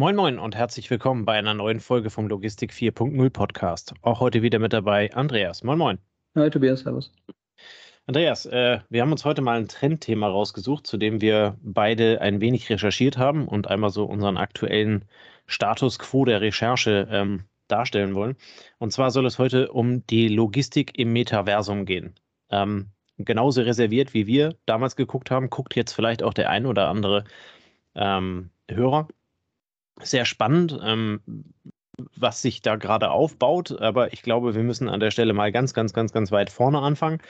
Moin Moin und herzlich willkommen bei einer neuen Folge vom Logistik 4.0 Podcast. Auch heute wieder mit dabei Andreas. Moin Moin. Hi Tobias, servus. Andreas, äh, wir haben uns heute mal ein Trendthema rausgesucht, zu dem wir beide ein wenig recherchiert haben und einmal so unseren aktuellen Status quo der Recherche ähm, darstellen wollen. Und zwar soll es heute um die Logistik im Metaversum gehen. Ähm, genauso reserviert, wie wir damals geguckt haben, guckt jetzt vielleicht auch der ein oder andere ähm, Hörer sehr spannend, ähm, was sich da gerade aufbaut. Aber ich glaube, wir müssen an der Stelle mal ganz, ganz, ganz, ganz weit vorne anfangen.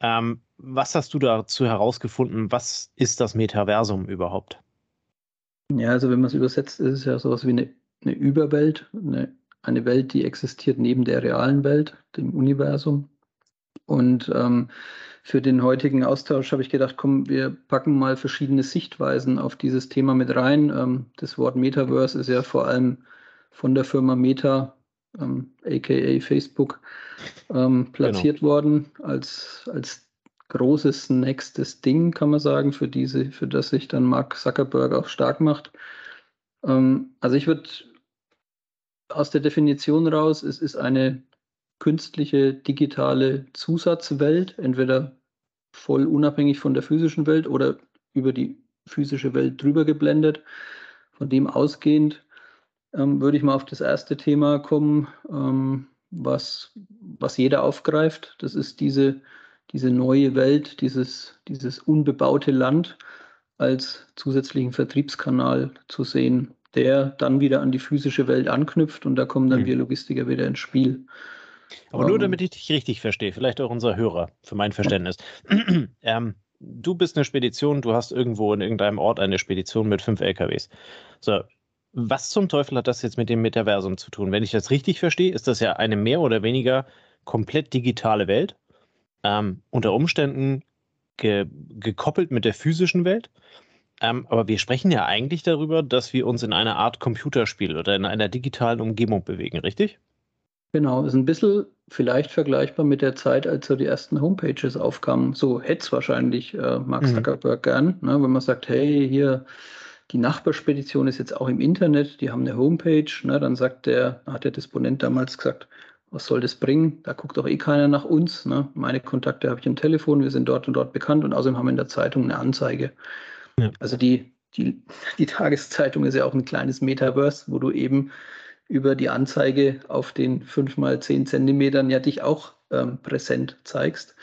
Ähm, was hast du dazu herausgefunden? Was ist das Metaversum überhaupt? Ja, also wenn man es übersetzt, ist es ja sowas wie eine, eine Überwelt, eine, eine Welt, die existiert neben der realen Welt, dem Universum. Und ähm, für den heutigen Austausch habe ich gedacht, komm, wir packen mal verschiedene Sichtweisen auf dieses Thema mit rein. Ähm, das Wort Metaverse ist ja vor allem von der Firma Meta, ähm, aka Facebook, ähm, platziert genau. worden als, als großes nächstes Ding, kann man sagen, für diese, für das sich dann Mark Zuckerberg auch stark macht. Ähm, also ich würde aus der Definition raus, es ist eine künstliche digitale Zusatzwelt, entweder voll unabhängig von der physischen Welt oder über die physische Welt drüber geblendet. Von dem ausgehend ähm, würde ich mal auf das erste Thema kommen, ähm, was, was jeder aufgreift. Das ist diese, diese neue Welt, dieses, dieses unbebaute Land als zusätzlichen Vertriebskanal zu sehen, der dann wieder an die physische Welt anknüpft und da kommen dann mhm. wir Logistiker wieder ins Spiel. Aber nur damit ich dich richtig verstehe, vielleicht auch unser Hörer, für mein Verständnis. ähm, du bist eine Spedition, du hast irgendwo in irgendeinem Ort eine Spedition mit fünf LKWs. So, was zum Teufel hat das jetzt mit dem Metaversum zu tun? Wenn ich das richtig verstehe, ist das ja eine mehr oder weniger komplett digitale Welt, ähm, unter Umständen ge gekoppelt mit der physischen Welt. Ähm, aber wir sprechen ja eigentlich darüber, dass wir uns in einer Art Computerspiel oder in einer digitalen Umgebung bewegen, richtig? Genau, ist ein bisschen vielleicht vergleichbar mit der Zeit, als so die ersten Homepages aufkamen. So hätte es wahrscheinlich äh, Mark mhm. Zuckerberg gern, ne? wenn man sagt, hey, hier die Nachbarspedition ist jetzt auch im Internet, die haben eine Homepage, ne? dann sagt der, hat der Disponent damals gesagt, was soll das bringen? Da guckt doch eh keiner nach uns. Ne? Meine Kontakte habe ich im Telefon, wir sind dort und dort bekannt und außerdem haben wir in der Zeitung eine Anzeige. Ja. Also die, die, die Tageszeitung ist ja auch ein kleines Metaverse, wo du eben über die Anzeige auf den 5 mal 10 Zentimetern ja dich auch ähm, präsent zeigst.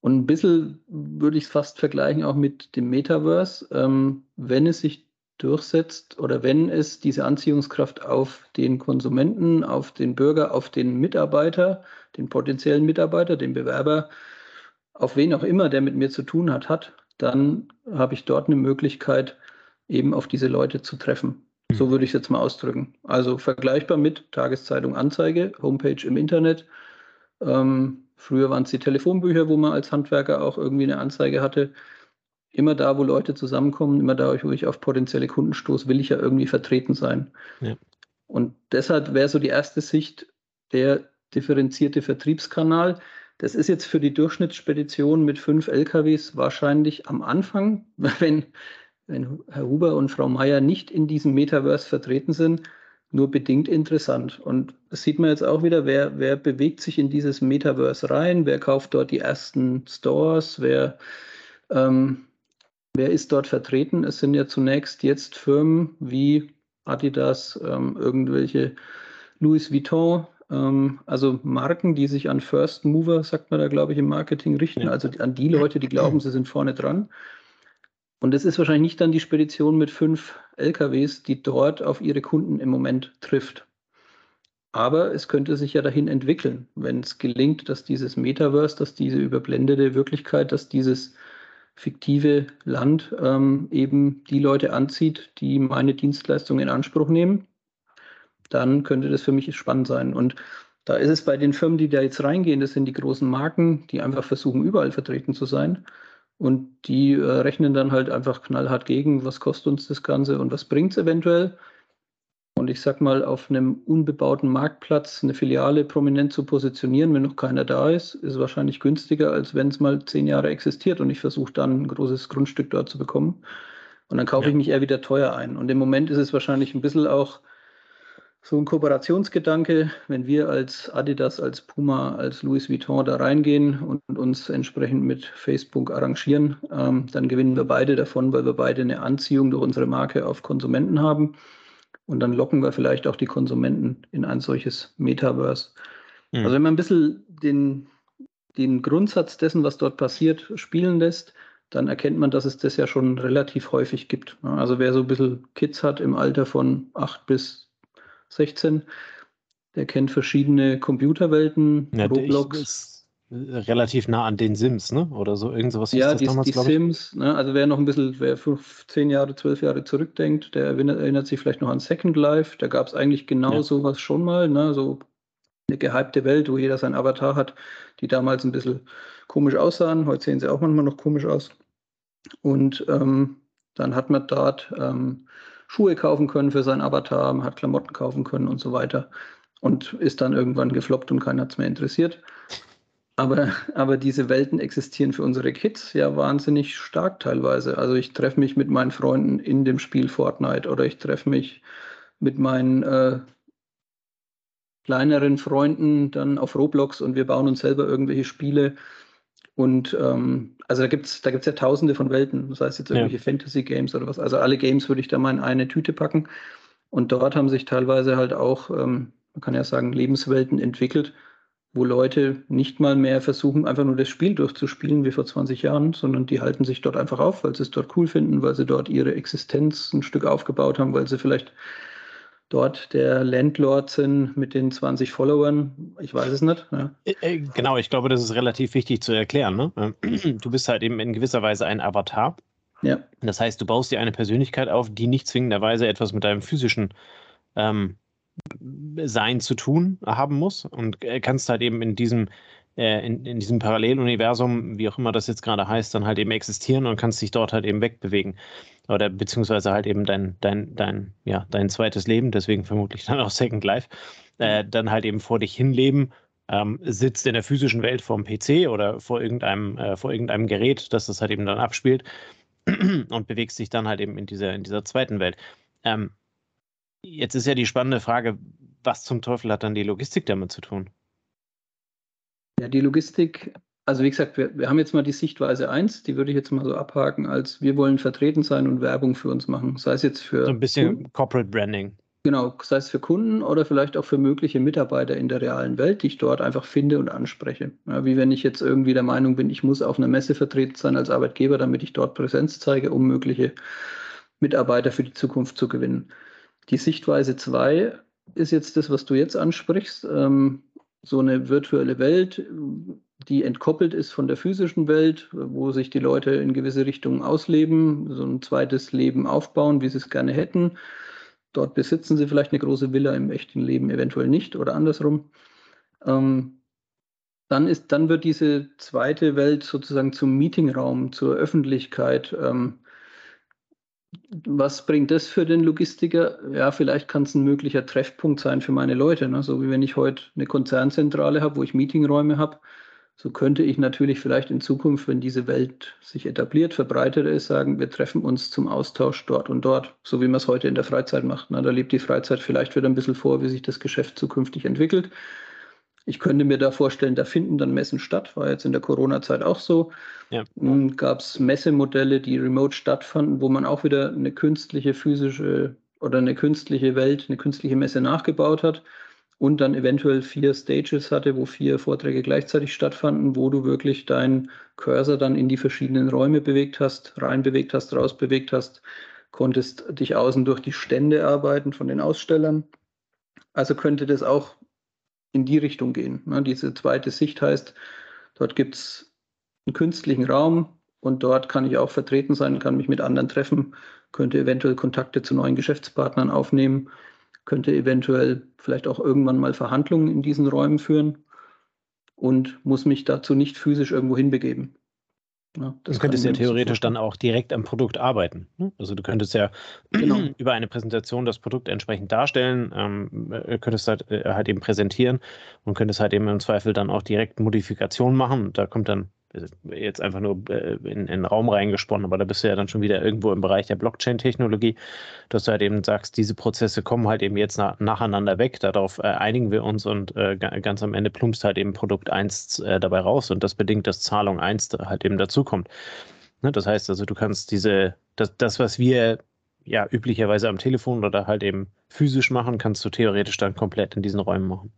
Und ein bisschen würde ich es fast vergleichen auch mit dem Metaverse. Ähm, wenn es sich durchsetzt oder wenn es diese Anziehungskraft auf den Konsumenten, auf den Bürger, auf den Mitarbeiter, den potenziellen Mitarbeiter, den Bewerber, auf wen auch immer, der mit mir zu tun hat, hat, dann habe ich dort eine Möglichkeit, eben auf diese Leute zu treffen. So würde ich es jetzt mal ausdrücken. Also vergleichbar mit Tageszeitung Anzeige, Homepage im Internet. Ähm, früher waren es die Telefonbücher, wo man als Handwerker auch irgendwie eine Anzeige hatte. Immer da, wo Leute zusammenkommen, immer da, wo ich auf potenzielle Kunden stoße, will ich ja irgendwie vertreten sein. Ja. Und deshalb wäre so die erste Sicht der differenzierte Vertriebskanal. Das ist jetzt für die Durchschnittsspedition mit fünf LKWs wahrscheinlich am Anfang, wenn wenn Herr Huber und Frau Meier nicht in diesem Metaverse vertreten sind, nur bedingt interessant. Und das sieht man jetzt auch wieder, wer, wer bewegt sich in dieses Metaverse rein, wer kauft dort die ersten Stores, wer, ähm, wer ist dort vertreten. Es sind ja zunächst jetzt Firmen wie Adidas, ähm, irgendwelche Louis Vuitton, ähm, also Marken, die sich an First Mover, sagt man da, glaube ich, im Marketing richten, also an die Leute, die glauben, sie sind vorne dran. Und es ist wahrscheinlich nicht dann die Spedition mit fünf LKWs, die dort auf ihre Kunden im Moment trifft. Aber es könnte sich ja dahin entwickeln, wenn es gelingt, dass dieses Metaverse, dass diese überblendete Wirklichkeit, dass dieses fiktive Land ähm, eben die Leute anzieht, die meine Dienstleistung in Anspruch nehmen, dann könnte das für mich spannend sein. Und da ist es bei den Firmen, die da jetzt reingehen, das sind die großen Marken, die einfach versuchen, überall vertreten zu sein. Und die äh, rechnen dann halt einfach knallhart gegen, was kostet uns das Ganze und was bringt es eventuell. Und ich sag mal, auf einem unbebauten Marktplatz eine Filiale prominent zu positionieren, wenn noch keiner da ist, ist wahrscheinlich günstiger, als wenn es mal zehn Jahre existiert und ich versuche dann ein großes Grundstück dort zu bekommen. Und dann kaufe ja. ich mich eher wieder teuer ein. Und im Moment ist es wahrscheinlich ein bisschen auch so ein Kooperationsgedanke, wenn wir als Adidas, als Puma, als Louis Vuitton da reingehen und uns entsprechend mit Facebook arrangieren, ähm, dann gewinnen wir beide davon, weil wir beide eine Anziehung durch unsere Marke auf Konsumenten haben. Und dann locken wir vielleicht auch die Konsumenten in ein solches Metaverse. Mhm. Also wenn man ein bisschen den, den Grundsatz dessen, was dort passiert, spielen lässt, dann erkennt man, dass es das ja schon relativ häufig gibt. Also wer so ein bisschen Kids hat im Alter von 8 bis 16. Der kennt verschiedene Computerwelten, ja, Roblox. Ist relativ nah an den Sims, ne? Oder so, irgend sowas ja, die, damals, die Sims, ne? also wer noch ein bisschen, wer 15 Jahre, 12 Jahre zurückdenkt, der erinnert, erinnert sich vielleicht noch an Second Life. Da gab es eigentlich genau ja. sowas schon mal, ne? So eine gehypte Welt, wo jeder sein Avatar hat, die damals ein bisschen komisch aussahen. Heute sehen sie auch manchmal noch komisch aus. Und ähm, dann hat man dort ähm, Schuhe kaufen können für seinen Avatar, man hat Klamotten kaufen können und so weiter. Und ist dann irgendwann gefloppt und keiner hat es mehr interessiert. Aber, aber diese Welten existieren für unsere Kids ja wahnsinnig stark teilweise. Also ich treffe mich mit meinen Freunden in dem Spiel Fortnite oder ich treffe mich mit meinen äh, kleineren Freunden dann auf Roblox und wir bauen uns selber irgendwelche Spiele und ähm, also da gibt es da gibt's ja tausende von Welten, das heißt jetzt irgendwelche ja. Fantasy-Games oder was. Also alle Games würde ich da mal in eine Tüte packen. Und dort haben sich teilweise halt auch, ähm, man kann ja sagen, Lebenswelten entwickelt, wo Leute nicht mal mehr versuchen, einfach nur das Spiel durchzuspielen wie vor 20 Jahren, sondern die halten sich dort einfach auf, weil sie es dort cool finden, weil sie dort ihre Existenz ein Stück aufgebaut haben, weil sie vielleicht dort der Landlord sind mit den 20 Followern. Ich weiß es nicht. Ja. Äh, äh, genau, ich glaube, das ist relativ wichtig zu erklären. Ne? Du bist halt eben in gewisser Weise ein Avatar. Ja. Das heißt, du baust dir eine Persönlichkeit auf, die nicht zwingenderweise etwas mit deinem physischen ähm, Sein zu tun haben muss und äh, kannst halt eben in diesem äh, in, in diesem Paralleluniversum, wie auch immer das jetzt gerade heißt, dann halt eben existieren und kannst dich dort halt eben wegbewegen. Oder beziehungsweise halt eben dein, dein, dein, ja, dein zweites Leben, deswegen vermutlich dann auch Second Life, äh, dann halt eben vor dich hinleben, ähm, sitzt in der physischen Welt vor dem PC oder vor irgendeinem, äh, vor irgendeinem Gerät, das das halt eben dann abspielt und bewegst dich dann halt eben in dieser, in dieser zweiten Welt. Ähm, jetzt ist ja die spannende Frage, was zum Teufel hat dann die Logistik damit zu tun? Ja, die Logistik, also wie gesagt, wir, wir haben jetzt mal die Sichtweise 1, die würde ich jetzt mal so abhaken, als wir wollen vertreten sein und Werbung für uns machen. Sei es jetzt für. So ein bisschen Kunden, Corporate Branding. Genau, sei es für Kunden oder vielleicht auch für mögliche Mitarbeiter in der realen Welt, die ich dort einfach finde und anspreche. Ja, wie wenn ich jetzt irgendwie der Meinung bin, ich muss auf einer Messe vertreten sein als Arbeitgeber, damit ich dort Präsenz zeige, um mögliche Mitarbeiter für die Zukunft zu gewinnen. Die Sichtweise 2 ist jetzt das, was du jetzt ansprichst. Ähm, so eine virtuelle Welt, die entkoppelt ist von der physischen Welt, wo sich die Leute in gewisse Richtungen ausleben, so ein zweites Leben aufbauen, wie sie es gerne hätten. Dort besitzen sie vielleicht eine große Villa, im echten Leben eventuell nicht oder andersrum. Ähm, dann, ist, dann wird diese zweite Welt sozusagen zum Meetingraum, zur Öffentlichkeit. Ähm, was bringt das für den Logistiker? Ja, vielleicht kann es ein möglicher Treffpunkt sein für meine Leute. Ne? So wie wenn ich heute eine Konzernzentrale habe, wo ich Meetingräume habe, so könnte ich natürlich vielleicht in Zukunft, wenn diese Welt sich etabliert, verbreitet ist, sagen, wir treffen uns zum Austausch dort und dort, so wie man es heute in der Freizeit macht. Ne? Da lebt die Freizeit vielleicht wieder ein bisschen vor, wie sich das Geschäft zukünftig entwickelt. Ich könnte mir da vorstellen, da finden dann Messen statt, war jetzt in der Corona-Zeit auch so. Ja. Gab es Messemodelle, die remote stattfanden, wo man auch wieder eine künstliche physische oder eine künstliche Welt, eine künstliche Messe nachgebaut hat und dann eventuell vier Stages hatte, wo vier Vorträge gleichzeitig stattfanden, wo du wirklich deinen Cursor dann in die verschiedenen Räume bewegt hast, rein bewegt hast, raus bewegt hast, konntest dich außen durch die Stände arbeiten von den Ausstellern. Also könnte das auch in die Richtung gehen. Ne? Diese zweite Sicht heißt, dort gibt es einen künstlichen Raum und dort kann ich auch vertreten sein, kann mich mit anderen treffen, könnte eventuell Kontakte zu neuen Geschäftspartnern aufnehmen, könnte eventuell vielleicht auch irgendwann mal Verhandlungen in diesen Räumen führen und muss mich dazu nicht physisch irgendwo hinbegeben. Ja, das du könntest ja theoretisch dann auch direkt am Produkt arbeiten. Ne? Also du könntest ja genau. über eine Präsentation das Produkt entsprechend darstellen, ähm, äh, könntest halt, äh, halt eben präsentieren und könntest halt eben im Zweifel dann auch direkt Modifikationen machen. Da kommt dann jetzt einfach nur äh, in, in den Raum reingesponnen, aber da bist du ja dann schon wieder irgendwo im Bereich der Blockchain-Technologie, dass du halt eben sagst, diese Prozesse kommen halt eben jetzt nach, nacheinander weg, darauf äh, einigen wir uns und äh, ganz am Ende plumpst halt eben Produkt 1 äh, dabei raus und das bedingt, dass Zahlung 1 halt eben dazukommt. Ne, das heißt also, du kannst diese, das, das, was wir ja üblicherweise am Telefon oder halt eben physisch machen, kannst du theoretisch dann komplett in diesen Räumen machen.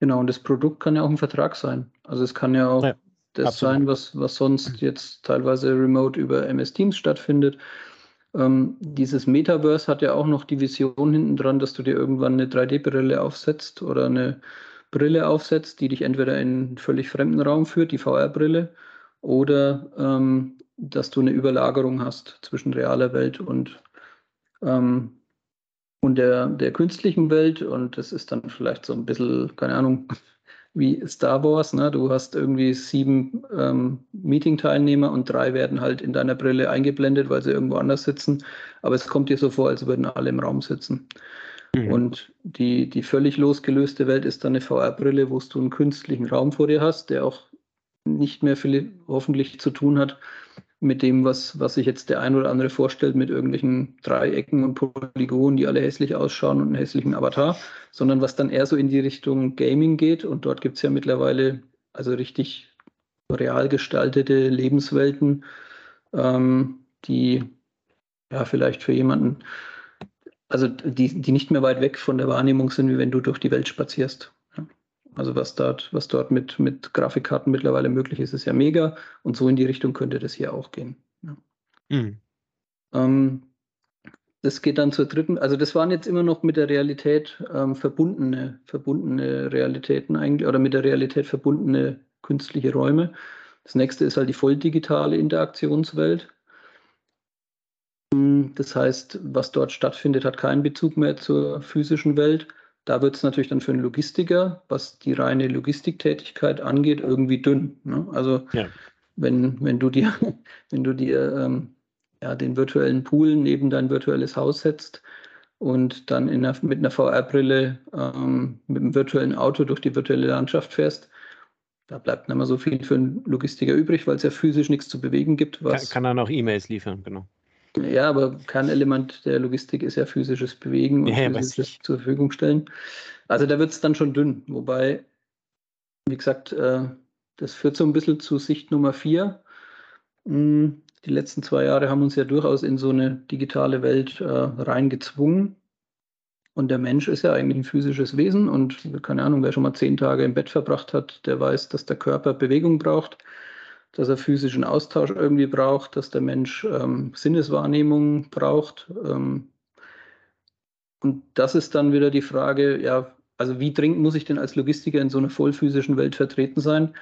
Genau, und das Produkt kann ja auch ein Vertrag sein. Also es kann ja auch ja, das absolut. sein, was, was sonst jetzt teilweise remote über MS Teams stattfindet. Ähm, dieses Metaverse hat ja auch noch die Vision hinten dran, dass du dir irgendwann eine 3D-Brille aufsetzt oder eine Brille aufsetzt, die dich entweder in einen völlig fremden Raum führt, die VR-Brille, oder ähm, dass du eine Überlagerung hast zwischen realer Welt und ähm, und der, der künstlichen Welt. Und das ist dann vielleicht so ein bisschen, keine Ahnung, wie Star Wars. Ne? Du hast irgendwie sieben ähm, Meeting-Teilnehmer und drei werden halt in deiner Brille eingeblendet, weil sie irgendwo anders sitzen. Aber es kommt dir so vor, als würden alle im Raum sitzen. Mhm. Und die, die völlig losgelöste Welt ist dann eine VR-Brille, wo du einen künstlichen Raum vor dir hast, der auch nicht mehr viel hoffentlich zu tun hat mit dem, was, was sich jetzt der ein oder andere vorstellt, mit irgendwelchen Dreiecken und Polygonen, die alle hässlich ausschauen und einen hässlichen Avatar, sondern was dann eher so in die Richtung Gaming geht. Und dort gibt es ja mittlerweile also richtig real gestaltete Lebenswelten, ähm, die ja vielleicht für jemanden, also die, die nicht mehr weit weg von der Wahrnehmung sind, wie wenn du durch die Welt spazierst. Also was dort, was dort mit, mit Grafikkarten mittlerweile möglich ist, ist ja mega. Und so in die Richtung könnte das hier auch gehen. Ja. Mhm. Ähm, das geht dann zur dritten, also das waren jetzt immer noch mit der Realität ähm, verbundene, verbundene Realitäten eigentlich oder mit der Realität verbundene künstliche Räume. Das nächste ist halt die voll digitale Interaktionswelt. Das heißt, was dort stattfindet, hat keinen Bezug mehr zur physischen Welt. Da wird es natürlich dann für einen Logistiker, was die reine Logistiktätigkeit angeht, irgendwie dünn. Ne? Also ja. wenn, wenn du dir, wenn du dir ähm, ja, den virtuellen Pool neben dein virtuelles Haus setzt und dann einer, mit einer VR-Brille ähm, mit einem virtuellen Auto durch die virtuelle Landschaft fährst, da bleibt nicht mehr so viel für einen Logistiker übrig, weil es ja physisch nichts zu bewegen gibt. Was kann, kann er noch E-Mails liefern, genau. Ja, aber kein Element der Logistik ist ja physisches Bewegen und ja, physisches zur Verfügung stellen. Also da wird es dann schon dünn. Wobei, wie gesagt, äh, das führt so ein bisschen zu Sicht Nummer vier. Hm, die letzten zwei Jahre haben uns ja durchaus in so eine digitale Welt äh, reingezwungen. Und der Mensch ist ja eigentlich ein physisches Wesen und keine Ahnung, wer schon mal zehn Tage im Bett verbracht hat, der weiß, dass der Körper Bewegung braucht dass er physischen Austausch irgendwie braucht, dass der Mensch ähm, Sinneswahrnehmung braucht. Ähm, und das ist dann wieder die Frage, ja, also wie dringend muss ich denn als Logistiker in so einer vollphysischen Welt vertreten sein?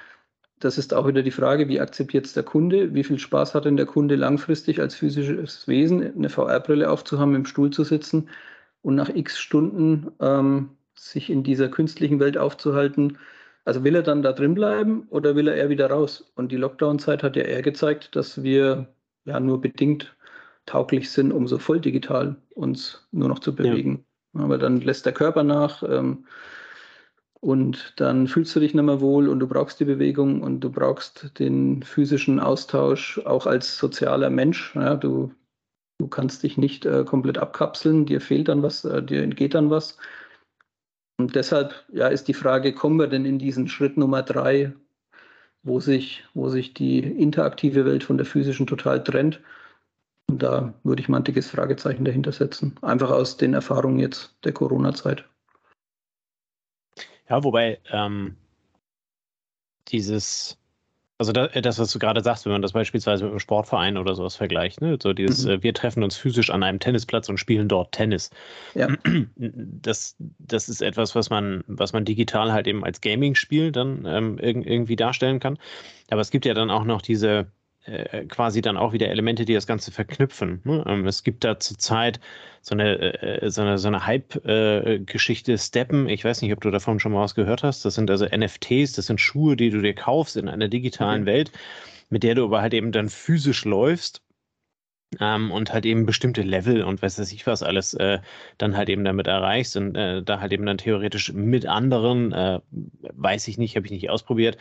Das ist auch wieder die Frage, wie akzeptiert es der Kunde? Wie viel Spaß hat denn der Kunde langfristig als physisches Wesen, eine VR-Brille aufzuhaben, im Stuhl zu sitzen und nach x Stunden ähm, sich in dieser künstlichen Welt aufzuhalten? Also will er dann da drin bleiben oder will er eher wieder raus? Und die Lockdown-Zeit hat ja eher gezeigt, dass wir ja nur bedingt tauglich sind, um so voll digital uns nur noch zu bewegen. Ja. Aber dann lässt der Körper nach ähm, und dann fühlst du dich nicht mehr wohl und du brauchst die Bewegung und du brauchst den physischen Austausch auch als sozialer Mensch. Ja, du, du kannst dich nicht äh, komplett abkapseln, dir fehlt dann was, äh, dir entgeht dann was. Und deshalb ja, ist die Frage, kommen wir denn in diesen Schritt Nummer drei, wo sich, wo sich die interaktive Welt von der physischen total trennt? Und da würde ich mal ein dickes Fragezeichen dahinter setzen. Einfach aus den Erfahrungen jetzt der Corona-Zeit. Ja, wobei ähm, dieses also das, was du gerade sagst, wenn man das beispielsweise mit einem Sportverein oder sowas vergleicht, ne? so dieses, mhm. Äh, wir treffen uns physisch an einem Tennisplatz und spielen dort Tennis. Ja. Das, das ist etwas, was man, was man digital halt eben als Gaming-Spiel dann ähm, irgendwie darstellen kann. Aber es gibt ja dann auch noch diese, äh, quasi dann auch wieder Elemente, die das Ganze verknüpfen. Ne? Ähm, es gibt da zurzeit so eine, äh, so eine, so eine Hype-Geschichte, äh, Steppen. Ich weiß nicht, ob du davon schon mal was gehört hast. Das sind also NFTs, das sind Schuhe, die du dir kaufst in einer digitalen mhm. Welt, mit der du aber halt eben dann physisch läufst. Ähm, und halt eben bestimmte Level und weiß ich was alles äh, dann halt eben damit erreichst und äh, da halt eben dann theoretisch mit anderen, äh, weiß ich nicht, habe ich nicht ausprobiert,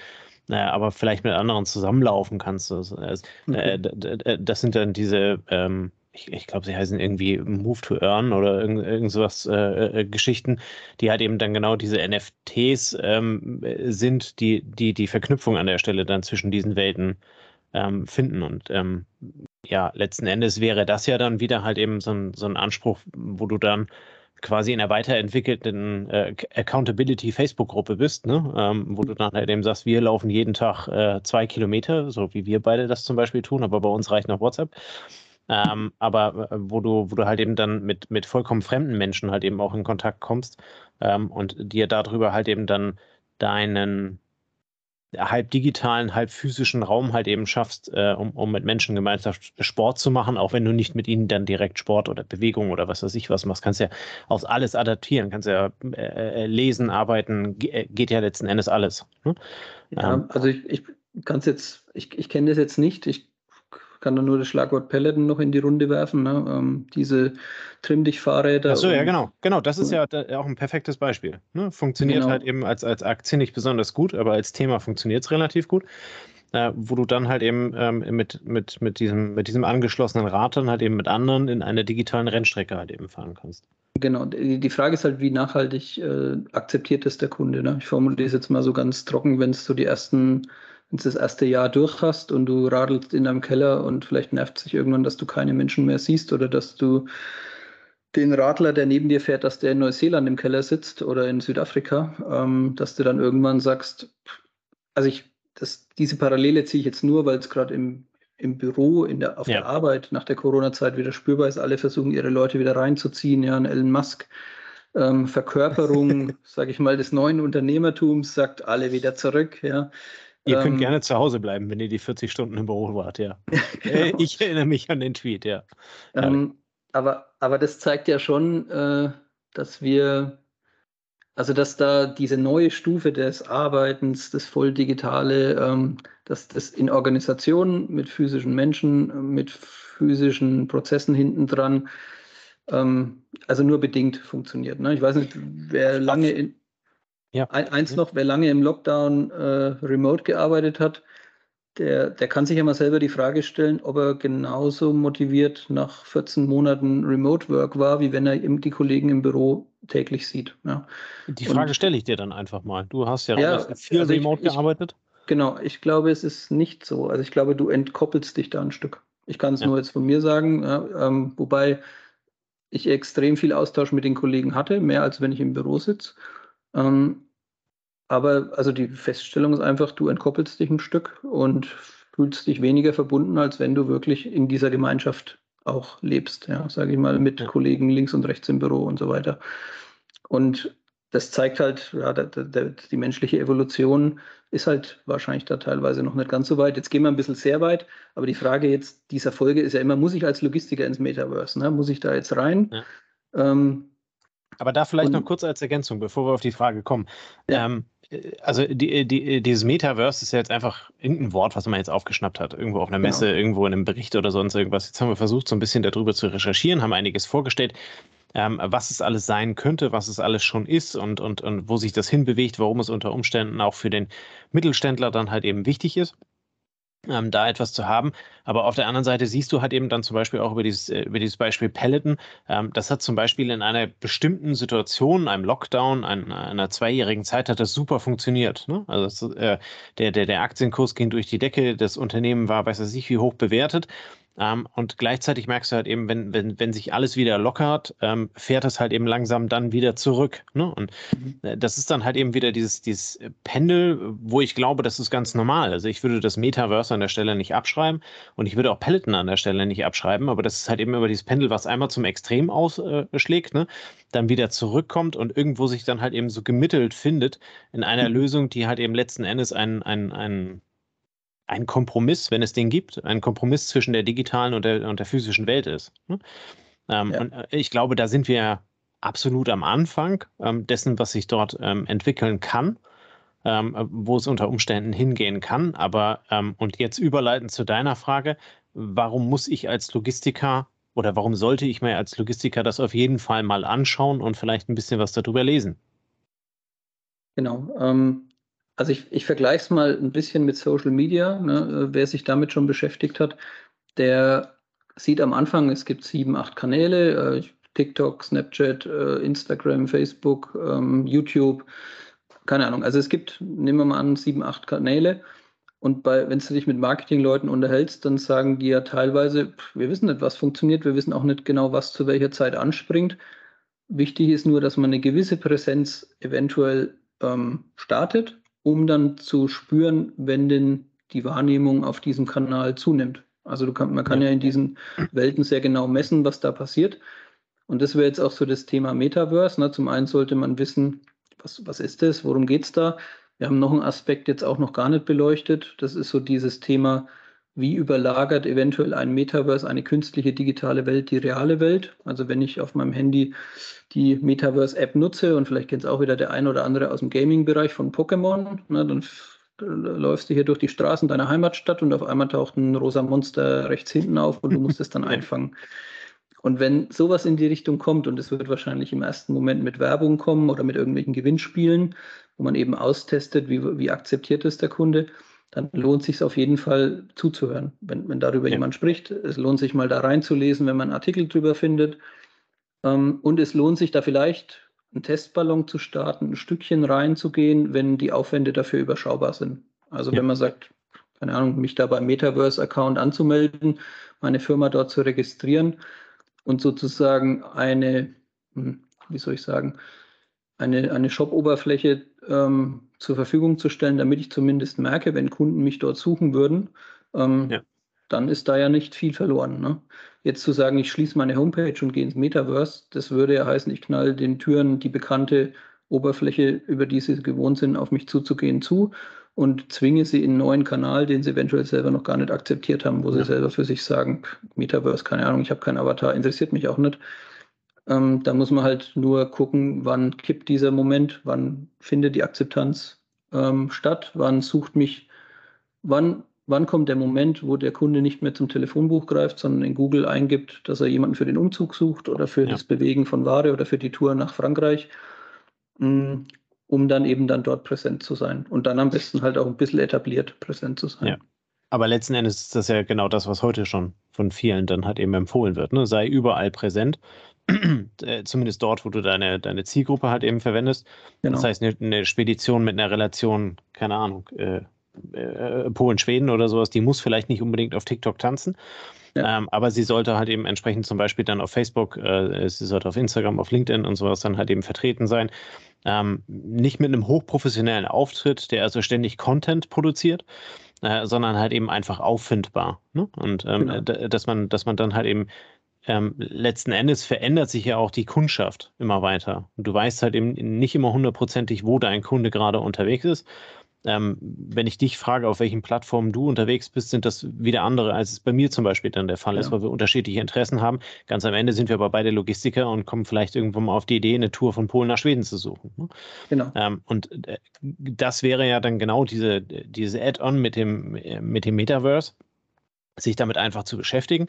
naja, aber vielleicht mit anderen zusammenlaufen kannst. Das, äh, okay. das sind dann diese, ähm, ich, ich glaube, sie heißen irgendwie Move to Earn oder irgend, irgend sowas äh, äh, Geschichten, die halt eben dann genau diese NFTs ähm, sind, die, die die Verknüpfung an der Stelle dann zwischen diesen Welten ähm, finden. Und ähm, ja, letzten Endes wäre das ja dann wieder halt eben so ein, so ein Anspruch, wo du dann quasi in der weiterentwickelten äh, Accountability Facebook-Gruppe bist, ne? Ähm, wo du dann halt eben sagst, wir laufen jeden Tag äh, zwei Kilometer, so wie wir beide das zum Beispiel tun, aber bei uns reicht noch WhatsApp. Ähm, aber äh, wo du, wo du halt eben dann mit, mit vollkommen fremden Menschen halt eben auch in Kontakt kommst ähm, und dir darüber halt eben dann deinen halb digitalen, halb physischen Raum halt eben schaffst, äh, um, um mit Menschen gemeinsam Sport zu machen, auch wenn du nicht mit ihnen dann direkt Sport oder Bewegung oder was weiß ich was machst, kannst ja aus alles adaptieren, kannst ja äh, äh lesen, arbeiten, äh, geht ja letzten Endes alles. Ne? Ja, ähm, also ich, ich kann es jetzt, ich, ich kenne das jetzt nicht, ich kann da nur das Schlagwort Pelleten noch in die Runde werfen. Ne? Ähm, diese Trimm-Dich-Fahrräder. Achso, ja, genau. Genau, das ist ja auch ein perfektes Beispiel. Ne? Funktioniert genau. halt eben als, als Aktie nicht besonders gut, aber als Thema funktioniert es relativ gut. Äh, wo du dann halt eben ähm, mit, mit, mit, diesem, mit diesem angeschlossenen Rad dann halt eben mit anderen in einer digitalen Rennstrecke halt eben fahren kannst. Genau, die Frage ist halt, wie nachhaltig äh, akzeptiert das der Kunde. Ne? Ich formuliere es jetzt mal so ganz trocken, wenn es so die ersten wenn du das erste Jahr durch hast und du radelst in deinem Keller und vielleicht nervt sich irgendwann, dass du keine Menschen mehr siehst oder dass du den Radler, der neben dir fährt, dass der in Neuseeland im Keller sitzt oder in Südafrika, ähm, dass du dann irgendwann sagst, also ich, das, diese Parallele ziehe ich jetzt nur, weil es gerade im, im Büro, in der, auf ja. der Arbeit nach der Corona-Zeit wieder spürbar ist. Alle versuchen, ihre Leute wieder reinzuziehen. Ja, ein Elon Musk ähm, Verkörperung, sage ich mal, des neuen Unternehmertums, sagt alle wieder zurück. Ja. Ihr ähm, könnt gerne zu Hause bleiben, wenn ihr die 40 Stunden im Büro wart, ja. genau. Ich erinnere mich an den Tweet, ja. Ähm, aber, aber das zeigt ja schon, äh, dass wir, also dass da diese neue Stufe des Arbeitens, das Volldigitale, ähm, dass das in Organisationen mit physischen Menschen, mit physischen Prozessen hintendran, ähm, also nur bedingt funktioniert. Ne? Ich weiß nicht, wer lange in, ja. Eins noch, wer lange im Lockdown äh, remote gearbeitet hat, der, der kann sich ja mal selber die Frage stellen, ob er genauso motiviert nach 14 Monaten Remote Work war, wie wenn er die Kollegen im Büro täglich sieht. Ja. Die Frage stelle ich dir dann einfach mal. Du hast ja, ja viel also remote ich, gearbeitet. Ich, genau, ich glaube, es ist nicht so. Also ich glaube, du entkoppelst dich da ein Stück. Ich kann es ja. nur jetzt von mir sagen, ähm, wobei ich extrem viel Austausch mit den Kollegen hatte, mehr als wenn ich im Büro sitze. Ähm, aber also die Feststellung ist einfach, du entkoppelst dich ein Stück und fühlst dich weniger verbunden, als wenn du wirklich in dieser Gemeinschaft auch lebst, ja, sage ich mal, mit ja. Kollegen links und rechts im Büro und so weiter. Und das zeigt halt, ja, der, der, die menschliche Evolution ist halt wahrscheinlich da teilweise noch nicht ganz so weit. Jetzt gehen wir ein bisschen sehr weit, aber die Frage jetzt dieser Folge ist ja immer, muss ich als Logistiker ins Metaverse? Ne? Muss ich da jetzt rein? Ja. Ähm, aber da vielleicht und, noch kurz als Ergänzung, bevor wir auf die Frage kommen. Ja. Ähm, also die, die, dieses Metaverse ist ja jetzt einfach irgendein Wort, was man jetzt aufgeschnappt hat. Irgendwo auf einer Messe, genau. irgendwo in einem Bericht oder sonst irgendwas. Jetzt haben wir versucht, so ein bisschen darüber zu recherchieren, haben einiges vorgestellt, ähm, was es alles sein könnte, was es alles schon ist und, und, und wo sich das hinbewegt, warum es unter Umständen auch für den Mittelständler dann halt eben wichtig ist ähm, da etwas zu haben. Aber auf der anderen Seite siehst du halt eben dann zum Beispiel auch über dieses, äh, über dieses Beispiel Peloton. Ähm, das hat zum Beispiel in einer bestimmten Situation, einem Lockdown, ein, einer zweijährigen Zeit, hat das super funktioniert. Ne? Also das, äh, der, der, der Aktienkurs ging durch die Decke, das Unternehmen war, weiß ich nicht, wie hoch bewertet. Ähm, und gleichzeitig merkst du halt eben, wenn, wenn, wenn sich alles wieder lockert, ähm, fährt es halt eben langsam dann wieder zurück. Ne? Und mhm. Äh, das ist dann halt eben wieder dieses, dieses Pendel, wo ich glaube, das ist ganz normal. Also ich würde das Metaverse an der Stelle nicht abschreiben und ich würde auch Peloton an der Stelle nicht abschreiben, aber das ist halt eben über dieses Pendel, was einmal zum Extrem ausschlägt, ne? dann wieder zurückkommt und irgendwo sich dann halt eben so gemittelt findet in einer mhm. Lösung, die halt eben letzten Endes ein, ein, ein ein Kompromiss, wenn es den gibt, ein Kompromiss zwischen der digitalen und der, und der physischen Welt ist. Ne? Ähm, ja. Und äh, ich glaube, da sind wir absolut am Anfang ähm, dessen, was sich dort ähm, entwickeln kann, ähm, wo es unter Umständen hingehen kann. Aber ähm, und jetzt überleiten zu deiner Frage, warum muss ich als Logistiker oder warum sollte ich mir als Logistiker das auf jeden Fall mal anschauen und vielleicht ein bisschen was darüber lesen? Genau. Ähm, Also ich, ich vergleiche es mal ein bisschen mit Social Media. Ne? Wer sich damit schon beschäftigt hat, der sieht am Anfang, es gibt sieben, acht Kanäle, äh, TikTok, Snapchat, äh, Instagram, Facebook, ähm, YouTube, keine Ahnung. Also es gibt, nehmen wir mal an, sieben, acht Kanäle. Und wenn du dich mit Marketingleuten unterhältst, dann sagen die ja teilweise, wir wissen nicht, was funktioniert, wir wissen auch nicht genau, was zu welcher Zeit anspringt. Wichtig ist nur, dass man eine gewisse Präsenz eventuell ähm, startet, um dann zu spüren, wenn denn die Wahrnehmung auf diesem Kanal zunimmt. Also kann, man kann ja. in diesen Welten sehr genau messen, was da passiert. Und das wäre jetzt auch so das Thema Metaverse. Ne? Zum einen sollte man wissen, was, was ist das, worum geht es da. Wir haben noch einen Aspekt jetzt auch noch gar nicht beleuchtet. Das ist so dieses Thema, wie überlagert eventuell ein Metaverse, eine künstliche digitale Welt, die reale Welt. Also wenn ich auf meinem Handy die Metaverse-App nutze und vielleicht kennt es auch wieder der ein oder andere aus dem Gaming-Bereich von Pokémon, ne, dann läufst du hier durch die Straßen deiner Heimatstadt und auf einmal taucht ein rosa Monster rechts hinten auf und du musst es dann einfangen. Und wenn sowas in die Richtung kommt, und es wird wahrscheinlich im ersten Moment mit Werbung kommen oder mit irgendwelchen Gewinnspielen, wo man eben austestet, wie, wie akzeptiert es der Kunde, dann lohnt es sich auf jeden Fall zuzuhören, wenn, wenn darüber ja. jemand spricht. Es lohnt sich mal da reinzulesen, wenn man einen Artikel drüber findet. Ähm, und es lohnt sich da vielleicht einen Testballon zu starten, ein Stückchen reinzugehen, wenn die Aufwände dafür überschaubar sind. Also ja. wenn man sagt, keine Ahnung, mich da beim Metaverse-Account anzumelden, meine Firma dort zu registrieren und sozusagen eine, hm, wie soll ich sagen, eine, eine Shop-Oberfläche ähm, zur Verfügung zu stellen, damit ich zumindest merke, wenn Kunden mich dort suchen würden, ähm, ja. dann ist da ja nicht viel verloren. Ne? Jetzt zu sagen, ich schließe meine Homepage und gehe ins Metaverse, das würde ja heißen, ich knall den Türen die bekannte Oberfläche, über die sie gewohnt sind, auf mich zuzugehen, zu und zwinge sie in einen neuen Kanal, den sie eventuell selber noch gar nicht akzeptiert haben, wo ja. sie selber für sich sagen, Metaverse, keine Ahnung, ich habe keinen Avatar, interessiert mich auch nicht. Ähm, da muss man halt nur gucken, wann kippt dieser Moment, wann findet die Akzeptanz ähm, statt, wann sucht mich, wann wann kommt der Moment, wo der Kunde nicht mehr zum Telefonbuch greift, sondern in Google eingibt, dass er jemanden für den Umzug sucht oder für ja. das Bewegen von Ware oder für die Tour nach Frankreich, mm, um dann eben dann dort präsent zu sein und dann am besten halt auch ein bisschen etabliert präsent zu sein. Ja. Aber letzten Endes ist das ja genau das, was heute schon von vielen dann halt eben empfohlen wird. Ne? Sei überall präsent, äh, zumindest dort, wo du deine, deine Zielgruppe halt eben verwendest. Genau. Das heißt, eine, eine, Spedition mit einer Relation, keine Ahnung, äh, äh, Polen, Schweden oder sowas, die muss vielleicht nicht unbedingt auf TikTok tanzen. Ja. Ähm, aber sie sollte halt eben entsprechend zum Beispiel dann auf Facebook, äh, sie sollte auf Instagram, auf LinkedIn und sowas dann halt eben vertreten sein. Ähm, nicht mit einem hochprofessionellen Auftritt, der also ständig Content produziert, äh, sondern halt eben einfach auffindbar. Ne? Und ähm, genau. dass man, dass man dann halt eben ähm, letzten Endes verändert sich ja auch die Kundschaft immer weiter. Und du weißt halt eben nicht immer hundertprozentig, wo dein Kunde gerade unterwegs ist. Ähm, wenn ich dich frage, auf welchen Plattformen du unterwegs bist, sind das wieder andere, als es bei mir zum Beispiel dann der Fall ja. ist, weil wir unterschiedliche Interessen haben. Ganz am Ende sind wir aber beide Logistiker und kommen vielleicht irgendwann mal auf die Idee, eine Tour von Polen nach Schweden zu suchen. Ne? Genau. Ähm, und äh, das wäre ja dann genau diese, diese Add-on mit dem, mit dem Metaverse, sich damit einfach zu beschäftigen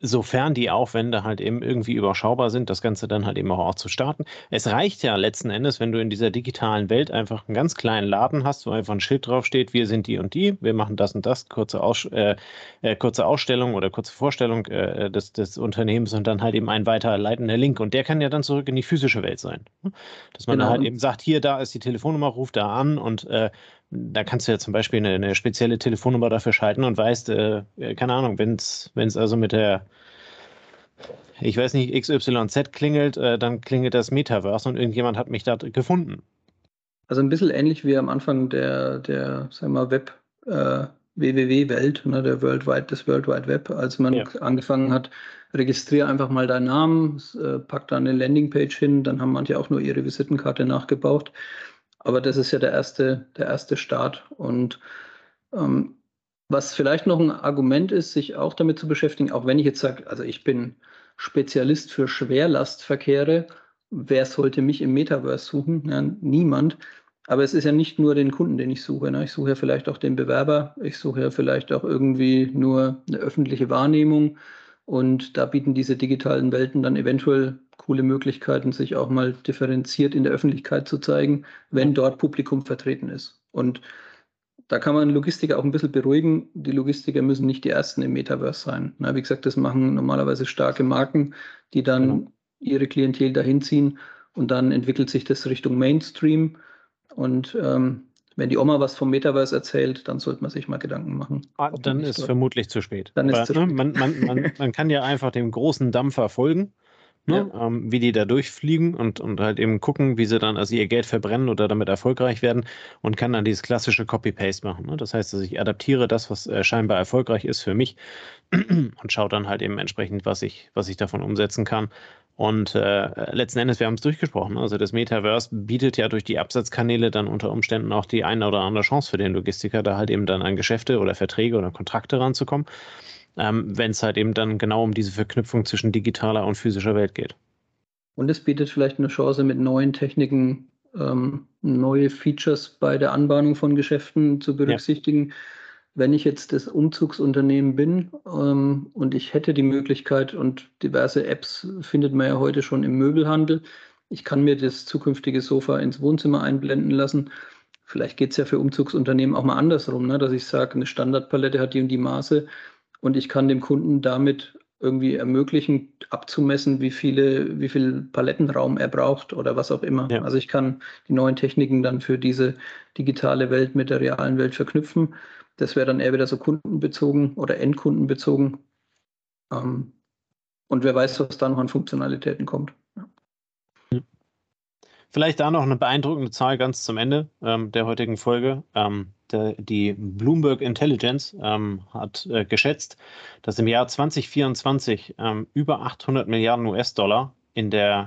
sofern die Aufwände halt eben irgendwie überschaubar sind, das Ganze dann halt eben auch, auch zu starten. Es reicht ja letzten Endes, wenn du in dieser digitalen Welt einfach einen ganz kleinen Laden hast, wo einfach ein Schild draufsteht, wir sind die und die, wir machen das und das, kurze, Aus, äh, äh, kurze Ausstellung oder kurze Vorstellung äh, des, des Unternehmens und dann halt eben ein weiterleitender Link. Und der kann ja dann zurück in die physische Welt sein. Ne? Dass man genau. halt eben sagt, hier, da ist die Telefonnummer, ruf da an und äh, da kannst du ja zum Beispiel eine, eine spezielle Telefonnummer dafür schalten und weißt, äh, äh keine Ahnung, wenn es also mit der, ich weiß nicht, XYZ klingelt, äh, dann klingelt das Metaverse und irgendjemand hat mich da gefunden. Also ein bisschen ähnlich wie am Anfang der, der sagen wir mal, Web, äh, WWW-Welt, ne, der Worldwide, des World Wide Web, als man ja. angefangen hat, registriere einfach mal deinen Namen, äh, pack da eine Landingpage hin, dann haben manche auch nur ihre Visitenkarte nachgebaut. Aber das ist ja der erste, der erste Start. Und ähm, was vielleicht noch ein Argument ist, sich auch damit zu beschäftigen, auch wenn ich jetzt sage, also ich bin Spezialist für Schwerlastverkehre, wer sollte mich im Metaverse suchen? Ja, niemand. Aber es ist ja nicht nur den Kunden, den ich suche. Ne? Ich suche ja vielleicht auch den Bewerber, ich suche ja vielleicht auch irgendwie nur eine öffentliche Wahrnehmung. Und da bieten diese digitalen Welten dann eventuell coole Möglichkeiten, sich auch mal differenziert in der Öffentlichkeit zu zeigen, wenn dort Publikum vertreten ist. Und da kann man Logistiker auch ein bisschen beruhigen. Die Logistiker müssen nicht die ersten im Metaverse sein. Na, wie gesagt, das machen normalerweise starke Marken, die dann genau. ihre Klientel dahin ziehen und dann entwickelt sich das Richtung Mainstream. Und ähm, wenn die Oma was vom Metaverse erzählt, dann sollte man sich mal Gedanken machen. Ah, dann ist vermutlich zu spät. Dann ist zu ne, spät. Man, man, man, man kann ja einfach dem großen Dampfer folgen ne? ja. ähm, wie die da durchfliegen und, und halt eben gucken, wie sie dann also ihr Geld verbrennen oder damit erfolgreich werden und kann dann dieses klassische Copy-Paste machen. Ne? Das heißt, dass ich adaptiere das, was äh, scheinbar erfolgreich ist für mich und schaue dann halt eben entsprechend, was ich, was ich davon umsetzen kann. Und äh, letzten Endes, wir haben es durchgesprochen. Ne? Also das Metaverse bietet ja durch die Absatzkanäle dann unter Umständen auch die eine oder andere Chance für den Logistiker, da halt eben dann an Geschäfte oder Verträge oder Kontrakte ranzukommen ähm, wenn es halt eben dann genau um diese Verknüpfung zwischen digitaler und physischer Welt geht. Und es bietet vielleicht eine Chance, mit neuen Techniken ähm, neue Features bei der Anbahnung von Geschäften zu berücksichtigen. Ja. Wenn ich jetzt das Umzugsunternehmen bin ähm, und ich hätte die Möglichkeit und diverse Apps findet man ja heute schon im Möbelhandel, ich kann mir das zukünftige Sofa ins Wohnzimmer einblenden lassen. Vielleicht geht es ja für Umzugsunternehmen auch mal andersrum, ne? dass ich sage, eine Standardpalette hat die und die Maße und ich kann dem Kunden damit irgendwie ermöglichen, abzumessen, wie viele, wie viel Palettenraum er braucht oder was auch immer. Ja. Also ich kann die neuen Techniken dann für diese digitale Welt mit der realen Welt verknüpfen. Das wäre dann eher wieder so kundenbezogen oder endkundenbezogen. Ähm, und wer weiß, was da noch an Funktionalitäten kommt. Ja. Vielleicht da noch eine beeindruckende Zahl ganz zum Ende ähm, der heutigen Folge. Ähm, der, die Bloomberg Intelligence ähm, hat äh, geschätzt, dass im Jahr 2024 ähm, über 800 Milliarden US-Dollar in äh,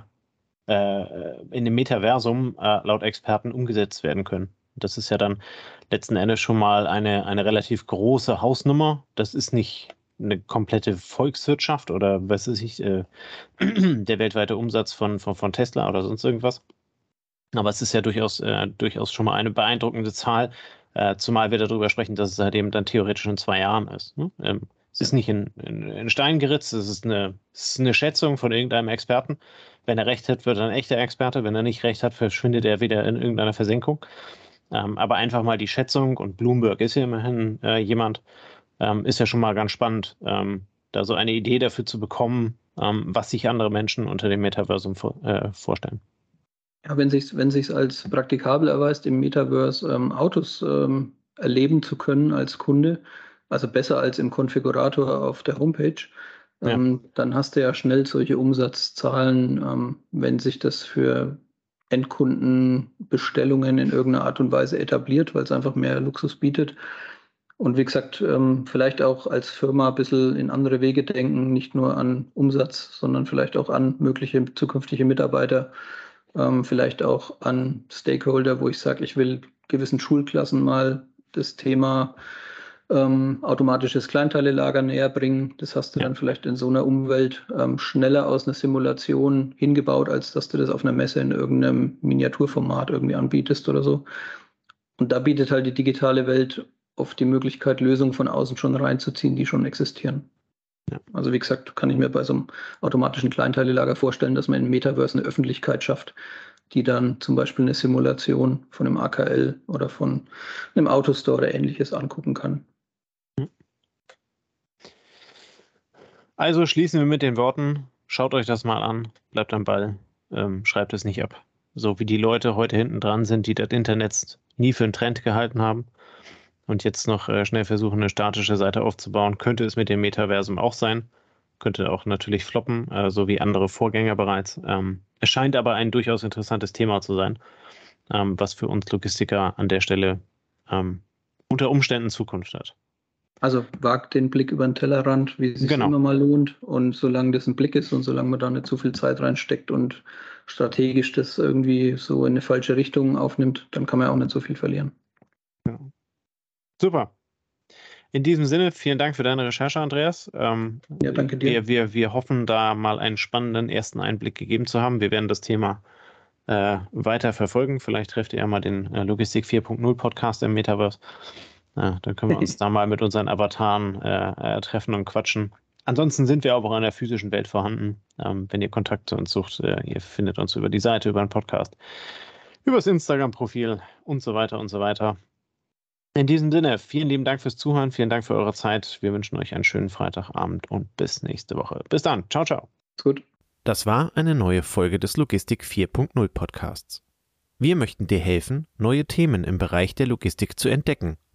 in dem Metaversum äh, laut Experten umgesetzt werden können. Das ist ja dann letzten Endes schon mal eine, eine relativ große Hausnummer. Das ist nicht eine komplette Volkswirtschaft oder was ist ich, äh, der weltweite Umsatz von, von, von Tesla oder sonst irgendwas. Aber es ist ja durchaus, äh, durchaus schon mal eine beeindruckende Zahl, äh, zumal wir darüber sprechen, dass es halt eben dann theoretisch in zwei Jahren ist. Ne? Ähm, es ist nicht in, in, in, Stein geritzt, es ist, eine, es ist eine Schätzung von irgendeinem Experten. Wenn er recht hat, wird er ein echter Experte. Wenn er nicht recht hat, verschwindet er wieder in irgendeiner Versenkung. Ähm, aber einfach mal die Schätzung, und Bloomberg ist ja immerhin äh, jemand, ähm, ist ja schon mal ganz spannend, ähm, da so eine Idee dafür zu bekommen, ähm, was sich andere Menschen unter dem Metaversum vor, äh, vorstellen. Ja, wenn sich wenn sich's als praktikabel erweist, im Metaverse ähm, Autos ähm, erleben zu können als Kunde, also besser als im Konfigurator auf der Homepage, ja. dann hast du ja schnell solche Umsatzzahlen, wenn sich das für Endkundenbestellungen in irgendeiner Art und Weise etabliert, weil es einfach mehr Luxus bietet. Und wie gesagt, ähm, vielleicht auch als Firma ein bisschen in andere Wege denken, nicht nur an Umsatz, sondern vielleicht auch an mögliche zukünftige Mitarbeiter ähm, vielleicht auch an Stakeholder, wo ich sage, ich will gewissen Schulklassen mal das Thema ähm, automatisches Kleinteilelager näher bringen. Das hast du ja. dann vielleicht in so einer Umwelt ähm, schneller aus einer Simulation hingebaut, als dass du das auf einer Messe in irgendeinem Miniaturformat irgendwie anbietest oder so. Und da bietet halt die digitale Welt oft die Möglichkeit, Lösungen von außen schon reinzuziehen, die schon existieren. Ja. Also wie gesagt, kann ich mir bei so einem automatischen Kleinteilelager vorstellen, dass man in Metaverse eine Öffentlichkeit schafft, die dann zum Beispiel eine Simulation von einem AKL oder von einem Autostore oder ähnliches angucken kann. Also schließen wir mit den Worten, schaut euch das mal an, bleibt am Ball, ähm, schreibt es nicht ab. So wie die Leute heute hinten dran sind, die das Internet nie für einen Trend gehalten haben und jetzt noch äh, schnell versuchen, eine statische Seite aufzubauen, könnte es mit dem Metaversum auch sein. Könnte auch natürlich floppen, äh, so wie andere Vorgänger bereits. Ähm, es scheint aber ein durchaus interessantes Thema zu sein, ähm, was für uns Logistiker an der Stelle ähm, unter Umständen Zukunft hat. Also wagt den Blick über den Tellerrand, wie es sich genau. immer mal lohnt. Und solange das ein Blick ist und solange man da nicht zu viel Zeit reinsteckt und strategisch das irgendwie so in eine falsche Richtung aufnimmt, dann kann man auch nicht so viel verlieren. Ja. Super. In diesem Sinne, vielen Dank für deine Recherche, Andreas. Ähm, ja, danke dir. Wir, wir, wir hoffen, da mal einen spannenden ersten Einblick gegeben zu haben. Wir werden das Thema äh, weiter verfolgen. Vielleicht trefft ihr ja mal den äh, Logistik 4.0 Podcast im Metaverse. Ja, dann können wir uns da mal mit unseren Avataren äh, äh, treffen und quatschen. Ansonsten sind wir auch in der physischen Welt vorhanden. Ähm, wenn ihr Kontakt zu uns sucht, äh, ihr findet uns über die Seite, über den Podcast, über das Instagram-Profil und so weiter und so weiter. In diesem Sinne, vielen lieben Dank fürs Zuhören, vielen Dank für eure Zeit. Wir wünschen euch einen schönen Freitagabend und bis nächste Woche. Bis dann. Ciao, ciao. Gut. Das war eine neue Folge des Logistik 4.0 Podcasts. Wir möchten dir helfen, neue Themen im Bereich der Logistik zu entdecken,